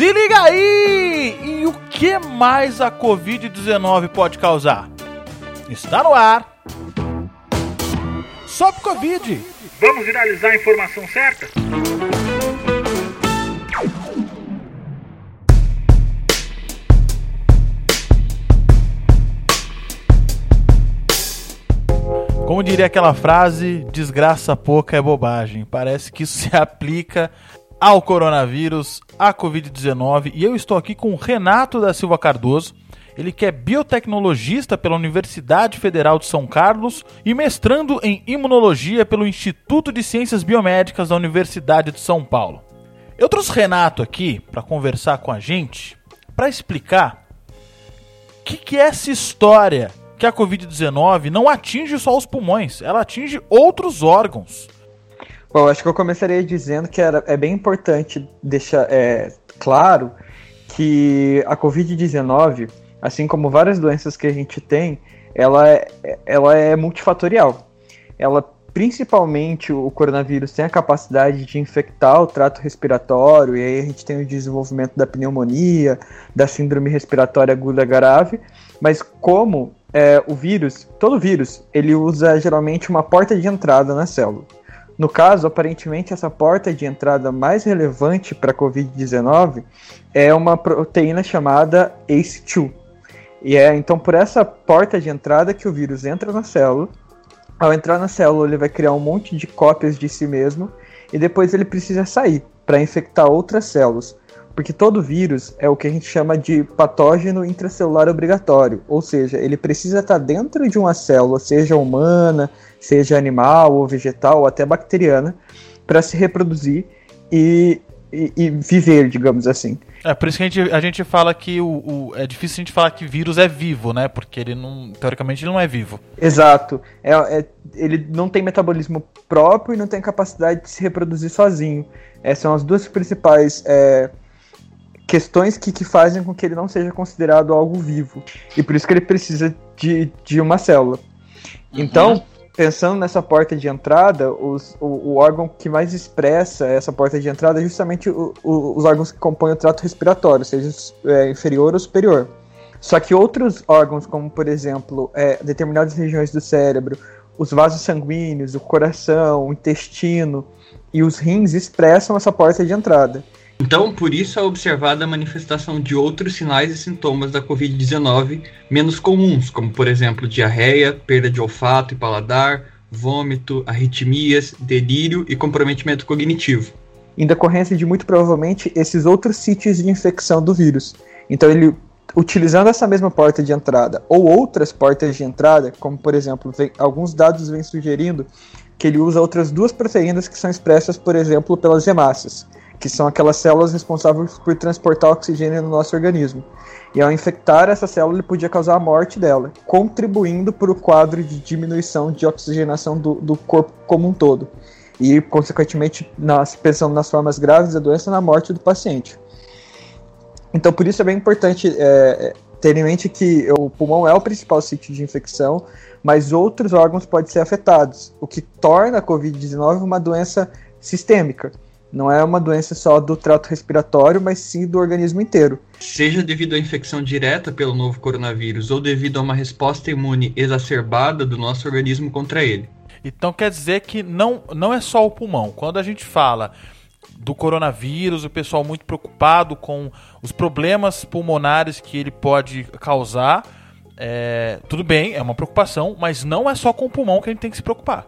Se liga aí! E o que mais a Covid-19 pode causar? Está no ar. Sobe Covid! Vamos viralizar a informação certa? Como diria aquela frase, desgraça pouca é bobagem. Parece que isso se aplica ao coronavírus, à Covid-19. E eu estou aqui com o Renato da Silva Cardoso. Ele que é biotecnologista pela Universidade Federal de São Carlos e mestrando em imunologia pelo Instituto de Ciências Biomédicas da Universidade de São Paulo. Eu trouxe Renato aqui para conversar com a gente, para explicar o que, que é essa história que a Covid-19 não atinge só os pulmões, ela atinge outros órgãos. Bom, acho que eu começaria dizendo que era, é bem importante deixar é, claro que a Covid-19, assim como várias doenças que a gente tem, ela é, ela é multifatorial. Ela, principalmente, o coronavírus tem a capacidade de infectar o trato respiratório, e aí a gente tem o desenvolvimento da pneumonia, da síndrome respiratória aguda grave, mas como é, o vírus, todo vírus, ele usa geralmente uma porta de entrada na célula. No caso, aparentemente, essa porta de entrada mais relevante para a Covid-19 é uma proteína chamada ACE2. E é então por essa porta de entrada que o vírus entra na célula. Ao entrar na célula, ele vai criar um monte de cópias de si mesmo e depois ele precisa sair para infectar outras células. Porque todo vírus é o que a gente chama de patógeno intracelular obrigatório, ou seja, ele precisa estar dentro de uma célula, seja humana, seja animal ou vegetal ou até bacteriana, para se reproduzir e, e, e, viver, digamos assim. É por isso que a gente, a gente fala que o, o, é difícil a gente falar que vírus é vivo, né? Porque ele não, teoricamente, ele não é vivo. Exato. É, é, ele não tem metabolismo próprio e não tem capacidade de se reproduzir sozinho. Essas são as duas principais é, questões que, que fazem com que ele não seja considerado algo vivo. E por isso que ele precisa de, de uma célula. Uhum. Então, pensando nessa porta de entrada, os, o, o, órgão que mais expressa essa porta de entrada é justamente o, o, os órgãos que compõem o trato respiratório, seja é, inferior ou superior. Só que outros órgãos, como por exemplo é, determinadas regiões do cérebro, os vasos sanguíneos, o coração, o intestino e os rins expressam essa porta de entrada. Então, por isso é observada a manifestação de outros sinais e sintomas da Covid-19 menos comuns, como por exemplo diarreia, perda de olfato e paladar, vômito, arritmias, delírio e comprometimento cognitivo. Em decorrência de muito provavelmente esses outros sítios de infecção do vírus. Então, ele utilizando essa mesma porta de entrada ou outras portas de entrada, como por exemplo, vem, alguns dados vêm sugerindo que ele usa outras duas proteínas que são expressas, por exemplo, pelas hemácias que são aquelas células responsáveis por transportar oxigênio no nosso organismo. E ao infectar essa célula, ele podia causar a morte dela, contribuindo para o quadro de diminuição de oxigenação do, do corpo como um todo. E, consequentemente, nas, pensando nas formas graves da doença, na morte do paciente. Então, por isso é bem importante é, ter em mente que o pulmão é o principal sítio de infecção, mas outros órgãos podem ser afetados, o que torna a Covid-19 uma doença sistêmica. Não é uma doença só do trato respiratório, mas sim do organismo inteiro. Seja devido à infecção direta pelo novo coronavírus ou devido a uma resposta imune exacerbada do nosso organismo contra ele. Então quer dizer que não, não é só o pulmão. Quando a gente fala do coronavírus, o pessoal muito preocupado com os problemas pulmonares que ele pode causar, é, tudo bem, é uma preocupação, mas não é só com o pulmão que a gente tem que se preocupar.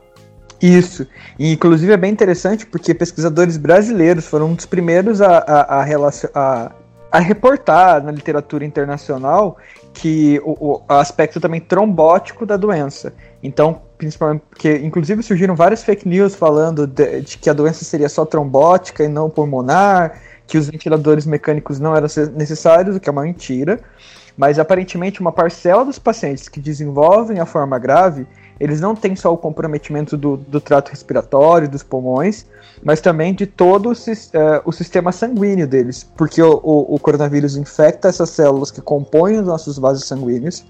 Isso. E, inclusive é bem interessante porque pesquisadores brasileiros foram um dos primeiros a, a, a, a, a reportar na literatura internacional que o, o, aspecto também trombótico da doença. Então, principalmente porque inclusive surgiram várias fake news falando de, de, que a doença seria só trombótica e não pulmonar, que os ventiladores mecânicos não eram necessários, o que é uma mentira. Mas aparentemente uma parcela dos pacientes que desenvolvem a forma grave eles não têm só o comprometimento do, do trato respiratório, dos pulmões, mas também de todo o, uh, o sistema sanguíneo deles, porque o, o, o, coronavírus infecta essas células que compõem os nossos vasos sanguíneos,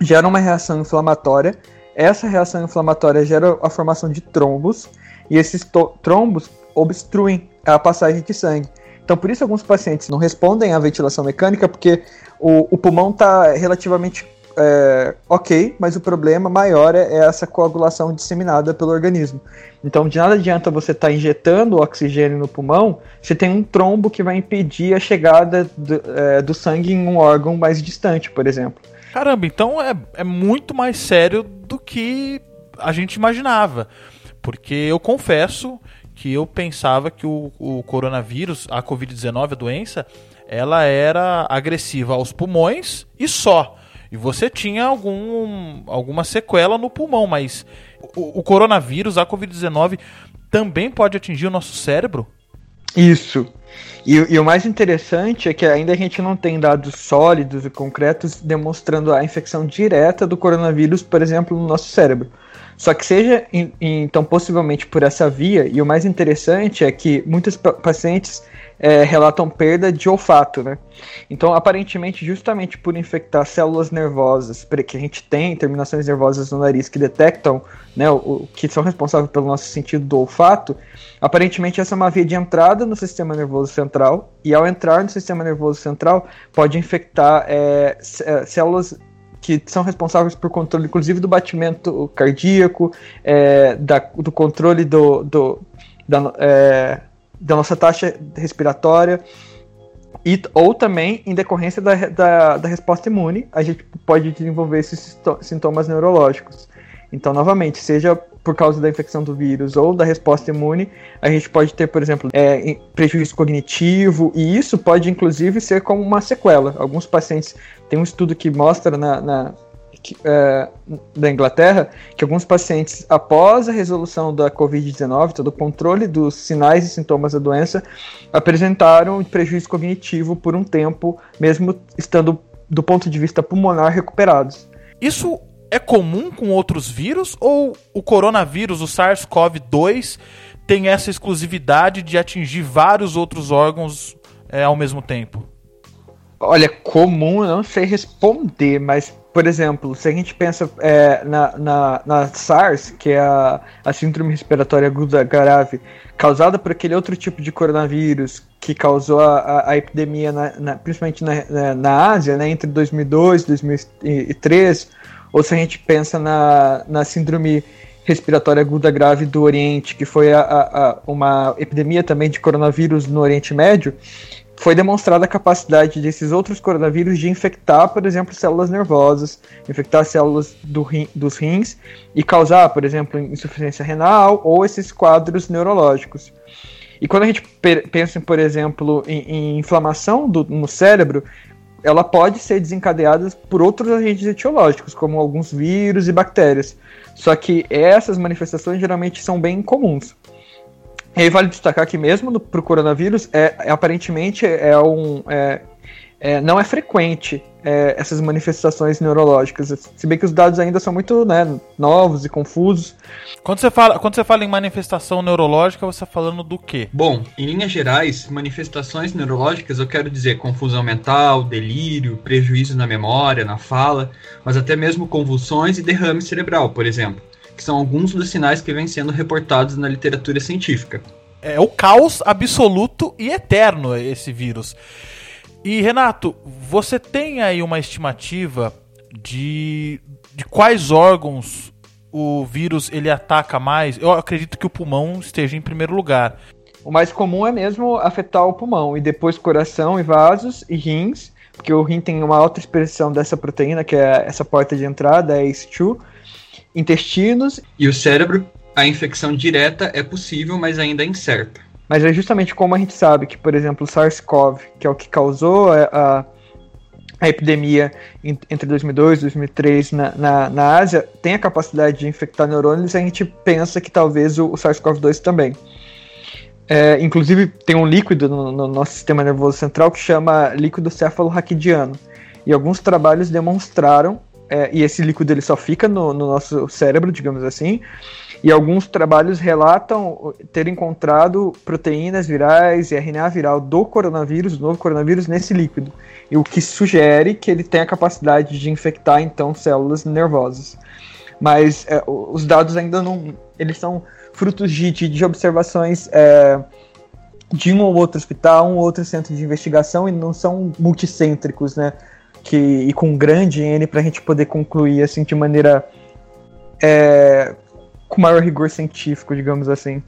gera uma reação inflamatória, essa reação inflamatória gera a formação de trombos, e esses trombos obstruem a passagem de sangue. Então, por isso, alguns pacientes não respondem à ventilação mecânica, porque o, o pulmão está relativamente é, ok, mas o problema maior é, é essa coagulação disseminada pelo organismo. Então, de nada adianta você estar tá injetando oxigênio no pulmão se tem um trombo que vai impedir a chegada do, é, do sangue em um órgão mais distante, por exemplo. Caramba, então é, é muito mais sério do que a gente imaginava. Porque eu confesso que eu pensava que o, o coronavírus, a Covid-19, a doença, ela era agressiva aos pulmões e só. E você tinha algum, alguma sequela no pulmão, mas o, o coronavírus, a Covid-19, também pode atingir o nosso cérebro? Isso. E, e, o mais interessante é que ainda a gente não tem dados sólidos e concretos demonstrando a infecção direta do coronavírus, por exemplo, no nosso cérebro. Só que seja então possivelmente por essa via, e o mais interessante é que muitos pacientes é, relatam perda de olfato, né? Então, aparentemente, justamente por infectar células nervosas, que a gente tem terminações nervosas no nariz que detectam, né, o, o, que são responsáveis pelo nosso sentido do olfato, aparentemente essa é uma via de entrada no sistema nervoso central, e ao entrar no sistema nervoso central, pode infectar é, é células que são responsáveis por controle, inclusive, do batimento cardíaco, é, da, do controle do, do da, é, da nossa taxa respiratória, e, ou também em decorrência da, da, da resposta imune, a gente pode desenvolver esses sintomas neurológicos. Então, novamente, seja por causa da infecção do vírus ou da resposta imune, a gente pode ter, por exemplo, é, prejuízo cognitivo, e isso pode inclusive ser como uma sequela. Alguns pacientes, tem um estudo que mostra na, na que, é, da Inglaterra que alguns pacientes, após a resolução da Covid-19, todo o controle dos sinais e sintomas da doença, apresentaram prejuízo cognitivo por um tempo, mesmo estando do ponto de vista pulmonar recuperados. Isso é comum com outros vírus ou o coronavírus, o SARS-CoV-2, tem essa exclusividade de atingir vários outros órgãos é, ao mesmo tempo? Olha, comum eu não sei responder, mas, por exemplo, se a gente pensa é, na, na, na, SARS, que é a, a síndrome respiratória aguda grave, causada por aquele outro tipo de coronavírus que causou a, a, a epidemia, na, na, principalmente na, na, Ásia, né, entre 2002 e 2003, ou se a gente pensa na, na síndrome respiratória aguda grave do Oriente, que foi a, a, uma epidemia também de coronavírus no Oriente Médio, foi demonstrada a capacidade desses outros coronavírus de infectar, por exemplo, células nervosas, infectar células do rim, dos rins e causar, por exemplo, insuficiência renal ou esses quadros neurológicos. E quando a gente pensa, por exemplo, em, em inflamação do, no cérebro, ela pode ser desencadeada por outros agentes etiológicos, como alguns vírus e bactérias. Só que essas manifestações geralmente são bem comuns. E aí vale destacar que mesmo para o coronavírus, é, é, aparentemente é um, é, é, não é frequente é, essas manifestações neurológicas, se bem que os dados ainda são muito né, novos e confusos. Quando você, fala, quando você fala em manifestação neurológica, você está falando do quê? Bom, em linhas gerais, manifestações neurológicas eu quero dizer confusão mental, delírio, prejuízo na memória, na fala, mas até mesmo convulsões e derrame cerebral, por exemplo que são alguns dos sinais que vêm sendo reportados na literatura científica. É o caos absoluto e eterno esse vírus. E Renato, você tem aí uma estimativa de, de quais órgãos o vírus ele ataca mais? Eu acredito que o pulmão esteja em primeiro lugar. O mais comum é mesmo afetar o pulmão e depois coração e vasos e rins, porque o rim tem uma alta expressão dessa proteína, que é essa porta de entrada, é ACE2, intestinos. E o cérebro, a infecção direta é possível, mas ainda é incerta. Mas é justamente como a gente sabe que, por exemplo, o SARS-CoV, que é o que causou a, a, epidemia entre 2002 e 2003 na, na, na, Ásia, tem a capacidade de infectar neurônios, a gente pensa que talvez o, o SARS-CoV-2 também. É, inclusive, tem um líquido no, no, nosso sistema nervoso central que chama líquido cefalorraquidiano. E alguns trabalhos demonstraram, é, e esse líquido ele só fica no, no nosso cérebro, digamos assim, e alguns trabalhos relatam ter encontrado proteínas virais e RNA viral do coronavírus, do novo coronavírus, nesse líquido. E o que sugere que ele tem a capacidade de infectar, então, células nervosas. Mas é, os dados ainda não. Eles são frutos de, de, de observações é, de um ou outro hospital, um ou outro centro de investigação e não são multicêntricos, né? Que, e com grande N para a gente poder concluir assim de maneira é, com maior rigor científico, digamos assim.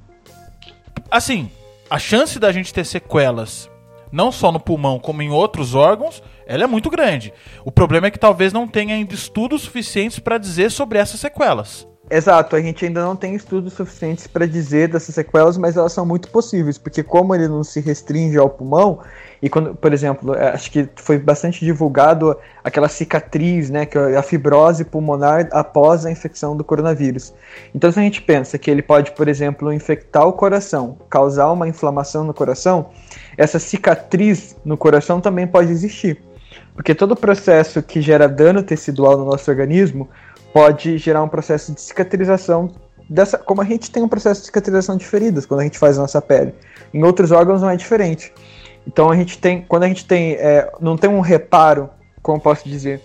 Assim, a chance da gente ter sequelas, não só no pulmão como em outros órgãos, ela é muito grande. O problema é que talvez não tenha ainda estudos suficientes para dizer sobre essas sequelas. Exato, a gente ainda não tem estudos suficientes para dizer dessas sequelas, mas elas são muito possíveis, porque como ele não se restringe ao pulmão, e quando, por exemplo, é, acho que foi bastante divulgado aquela cicatriz, né, que é a fibrose pulmonar após a infecção do coronavírus. Então, se a gente pensa que ele pode, por exemplo, infectar o coração, causar uma inflamação no coração, essa cicatriz no coração também pode existir. Porque todo processo que gera dano tecidual no nosso organismo pode gerar um processo de cicatrização dessa, como a gente tem um processo de cicatrização de feridas quando a gente faz a nossa pele. Em outros órgãos não é diferente. Então a gente tem, quando a gente tem, é, não tem um reparo, como posso dizer,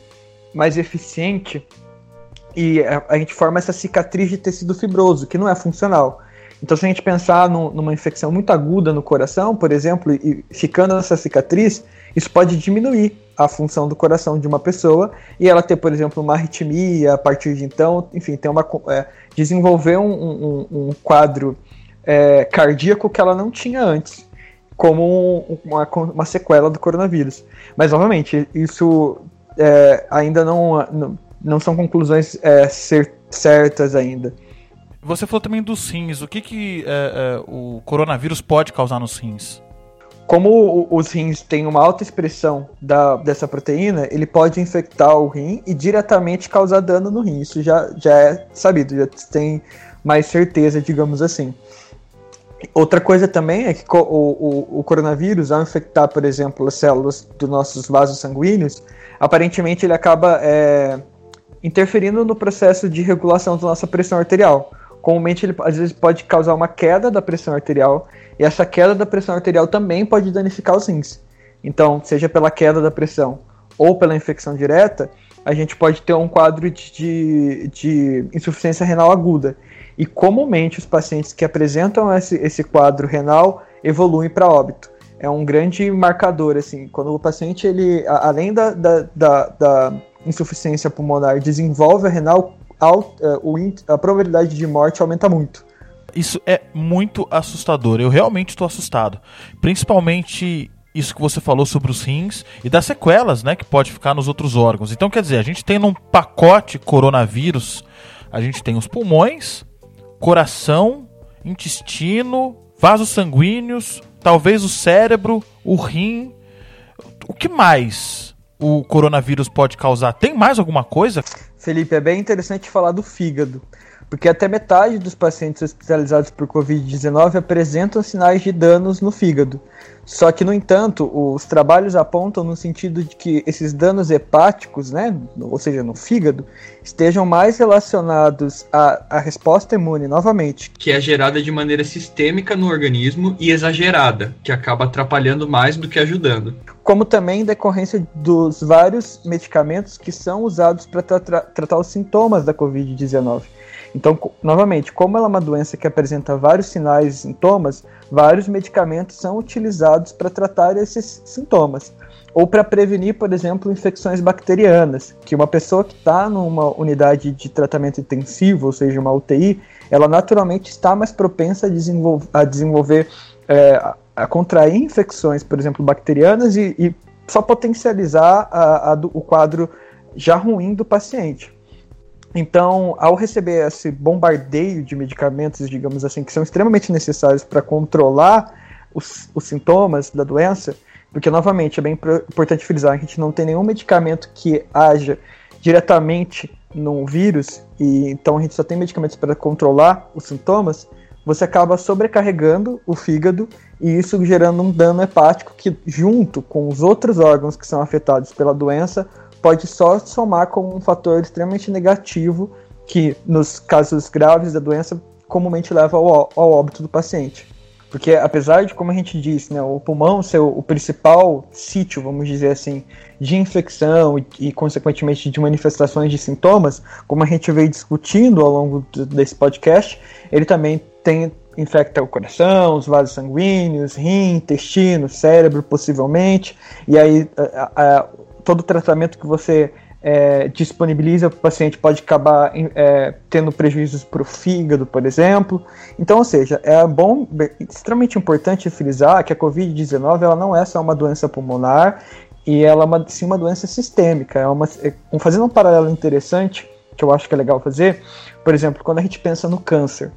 mais eficiente, e a, a, gente forma essa cicatriz de tecido fibroso, que não é funcional. Então, se a gente pensar no, numa infecção muito aguda no coração, por exemplo, e ficando essa cicatriz, isso pode diminuir a função do coração de uma pessoa e ela ter, por exemplo, uma arritmia a partir de então, enfim, ter uma, é, desenvolver um, um, um quadro é, cardíaco que ela não tinha antes, como uma, uma sequela do coronavírus. Mas, novamente, isso é, ainda não, não, não, são conclusões é, certas ainda. Você falou também dos rins. O que, que é, é, o coronavírus pode causar nos rins? como os rins têm uma alta expressão da, dessa proteína, ele pode infectar o rim e diretamente causar dano no rim. Isso já, já é sabido, já tem mais certeza, digamos assim. Outra coisa também é que o, o, o, coronavírus, ao infectar, por exemplo, as células dos nossos vasos sanguíneos, aparentemente ele acaba é, interferindo no processo de regulação da nossa pressão arterial. Comumente ele às vezes pode causar uma queda da pressão arterial e essa queda da pressão arterial também pode danificar os rins. Então, seja pela queda da pressão ou pela infecção direta, a gente pode ter um quadro de, de, de insuficiência renal aguda. E comumente os pacientes que apresentam esse, esse quadro renal evoluem para óbito. É um grande marcador, assim, quando o paciente, ele, além da, da, da, da insuficiência pulmonar, desenvolve a renal, é, a probabilidade de morte aumenta muito. Isso é muito assustador. Eu realmente estou assustado. Principalmente isso que você falou sobre os rins e das sequelas, né, que pode ficar nos outros órgãos. Então, quer dizer, a gente tem num pacote coronavírus, a gente tem os pulmões, coração, intestino, vasos sanguíneos, talvez o cérebro, o rim. O que mais o coronavírus pode causar? Tem mais alguma coisa? Felipe, é bem interessante falar do fígado porque até metade dos pacientes hospitalizados por Covid-19 apresentam sinais de danos no fígado. Só que, no entanto, os trabalhos apontam no sentido de que esses danos hepáticos, né, ou seja, no fígado, estejam mais relacionados à, à resposta imune, novamente. Que é gerada de maneira sistêmica no organismo e exagerada, que acaba atrapalhando mais do que ajudando. Como também em decorrência dos vários medicamentos que são usados para tra tratar os sintomas da Covid-19. Então, novamente, como ela é uma doença que apresenta vários sinais e sintomas, vários medicamentos são utilizados para tratar esses sintomas. Ou para prevenir, por exemplo, infecções bacterianas, que uma pessoa que está numa unidade de tratamento intensivo, ou seja, uma UTI, ela naturalmente está mais propensa a desenvolver, a, desenvolver é, a contrair infecções, por exemplo, bacterianas e, e só potencializar a, a, o quadro já ruim do paciente. Então, ao receber esse bombardeio de medicamentos, digamos assim, que são extremamente necessários para controlar os, os, sintomas da doença, porque, novamente, é bem importante frisar, a gente não tem nenhum medicamento que haja diretamente no vírus, e então a gente só tem medicamentos para controlar os sintomas, você acaba sobrecarregando o fígado e isso gerando um dano hepático que, junto com os outros órgãos que são afetados pela doença, pode só somar como um fator extremamente negativo que, nos casos graves da doença, comumente leva ao, ao óbito do paciente. Porque apesar de, como a gente disse, né, o pulmão ser o, principal sítio, vamos dizer assim, de infecção e, e, consequentemente, de manifestações de sintomas, como a gente veio discutindo ao longo desse podcast, ele também tem infecta o coração, os vasos sanguíneos, rim, intestino, cérebro, possivelmente. E aí a, a, todo o tratamento que você é, disponibiliza para o paciente pode acabar é, tendo prejuízos para o fígado, por exemplo. Então, ou seja, é bom, extremamente importante frisar que a Covid-19 ela não é só uma doença pulmonar e ela é uma, sim uma doença sistêmica. É uma, é, fazendo um paralelo interessante que eu acho que é legal fazer, por exemplo, quando a gente pensa no câncer.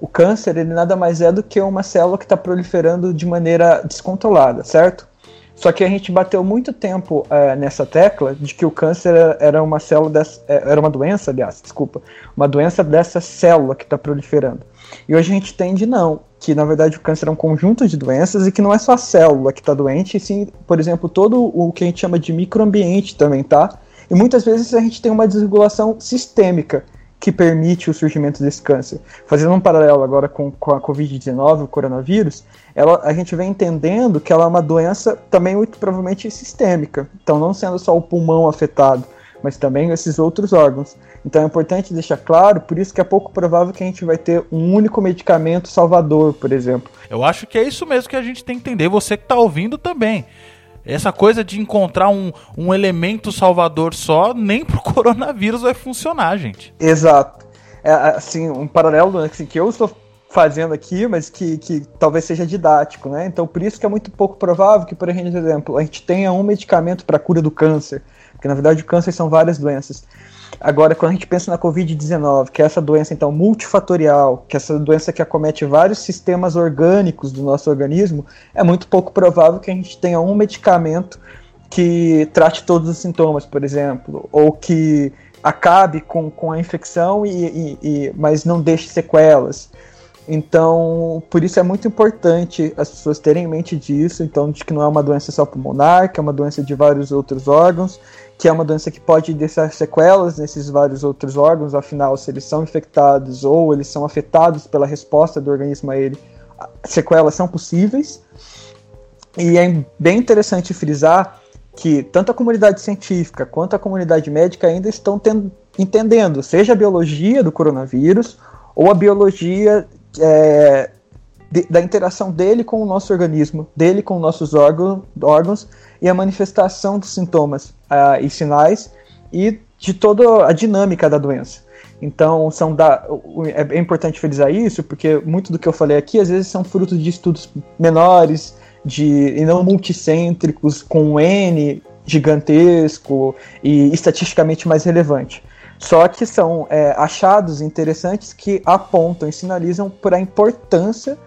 O câncer ele nada mais é do que uma célula que está proliferando de maneira descontrolada, certo? Só que a gente bateu muito tempo é, nessa tecla de que o câncer era uma célula dessa, é, era uma doença, aliás, desculpa, uma doença dessa célula que está proliferando. E hoje a gente entende não, que na verdade o câncer é um conjunto de doenças e que não é só a célula que está doente, e sim, por exemplo, todo o que a gente chama de microambiente também, tá? E muitas vezes a gente tem uma desregulação sistêmica que permite o surgimento desse câncer. Fazendo um paralelo agora com, com a Covid-19, o coronavírus, ela, a gente vem entendendo que ela é uma doença também muito provavelmente sistêmica. Então, não sendo só o pulmão afetado, mas também esses outros órgãos. Então é importante deixar claro, por isso que é pouco provável que a gente vai ter um único medicamento salvador, por exemplo. Eu acho que é isso mesmo que a gente tem que entender, você que está ouvindo também. Essa coisa de encontrar um, um elemento salvador só, nem pro coronavírus vai funcionar, gente. Exato. É, assim, um paralelo assim, que eu estou fazendo aqui, mas que, que talvez seja didático, né? Então, por isso que é muito pouco provável que, por exemplo, a gente tenha um medicamento para a cura do câncer, porque na verdade o câncer são várias doenças. Agora, quando a gente pensa na Covid-19, que é essa doença então multifatorial, que é essa doença que acomete vários sistemas orgânicos do nosso organismo, é muito pouco provável que a gente tenha um medicamento que trate todos os sintomas, por exemplo, ou que acabe com, com a infecção, e, e, e mas não deixe sequelas. Então, por isso é muito importante as pessoas terem em mente disso, então, de que não é uma doença só pulmonar, que é uma doença de vários outros órgãos, que é uma doença que pode deixar sequelas nesses vários outros órgãos, afinal, se eles são infectados ou eles são afetados pela resposta do organismo a ele, sequelas são possíveis. E é bem interessante frisar que tanto a comunidade científica quanto a comunidade médica ainda estão tendo, entendendo, seja a biologia do coronavírus ou a biologia é, de, da interação dele com o nosso organismo, dele com nossos órgãos, órgãos e a manifestação dos sintomas uh, e sinais e de toda a dinâmica da doença. Então, são da, é importante frisar isso, porque muito do que eu falei aqui, às vezes, são frutos de estudos menores, de, e não multicêntricos, com um N gigantesco e estatisticamente mais relevante. Só que são é, achados interessantes que apontam e sinalizam para a importância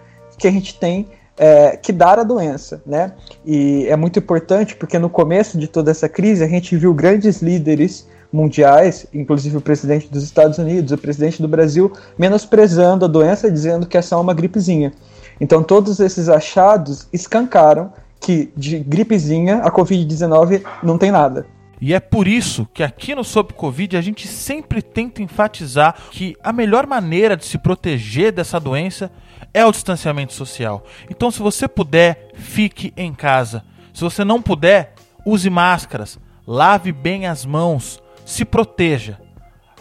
que a gente tem é, que dar a doença, né? E é muito importante porque no começo de toda essa crise a gente viu grandes líderes mundiais, inclusive o presidente dos Estados Unidos, o presidente do Brasil, menosprezando a doença, dizendo que é só uma gripezinha. Então todos esses achados escancaram que de gripezinha a Covid-19 não tem nada. E é por isso que aqui no Sob Covid a gente sempre tenta enfatizar que a melhor maneira de se proteger dessa doença é o distanciamento social. Então, se você puder, fique em casa. Se você não puder, use máscaras, lave bem as mãos, se proteja.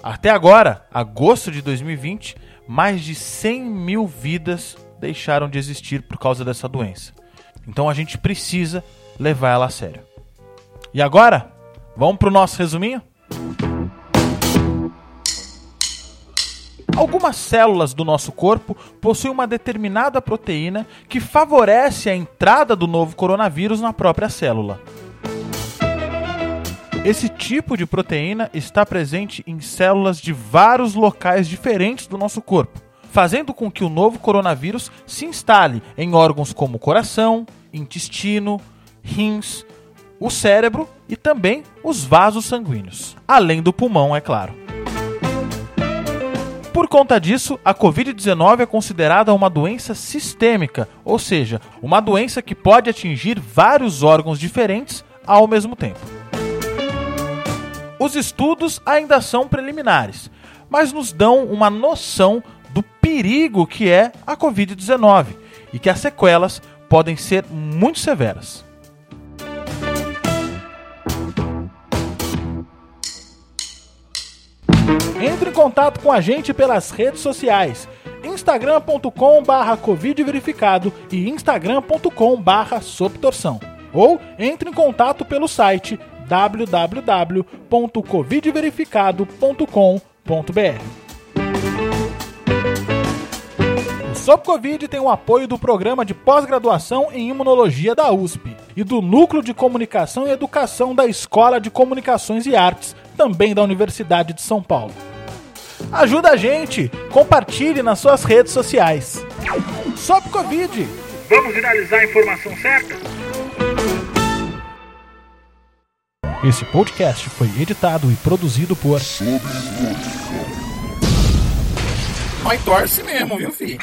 Até agora, agosto de 2020, mais de 100 mil vidas deixaram de existir por causa dessa doença. Então a gente precisa levar ela a sério. E agora, vamos para o nosso resuminho? Algumas células do nosso corpo possuem uma determinada proteína que favorece a entrada do novo coronavírus na própria célula. Esse tipo de proteína está presente em células de vários locais diferentes do nosso corpo, fazendo com que o novo coronavírus se instale em órgãos como coração, intestino, rins, o cérebro e também os vasos sanguíneos, além do pulmão, é claro. Por conta disso, a Covid-19 é considerada uma doença sistêmica, ou seja, uma doença que pode atingir vários órgãos diferentes ao mesmo tempo. Os estudos ainda são preliminares, mas nos dão uma noção do perigo que é a Covid-19 e que as sequelas podem ser muito severas. Entre em contato com a gente pelas redes sociais. instagram.com barra covidverificado e instagram.com barra soptorção. Ou entre em contato pelo site www.covidverificado.com.br. O Sob Covid tem o apoio do programa de pós-graduação em imunologia da USP e do Núcleo de Comunicação e Educação da Escola de Comunicações e Artes, também da Universidade de São Paulo. Ajuda a gente, compartilhe nas suas redes sociais. Sob Covid! Vamos viralizar a informação certa? Esse podcast foi editado e produzido por Mas torce mesmo, viu, filho?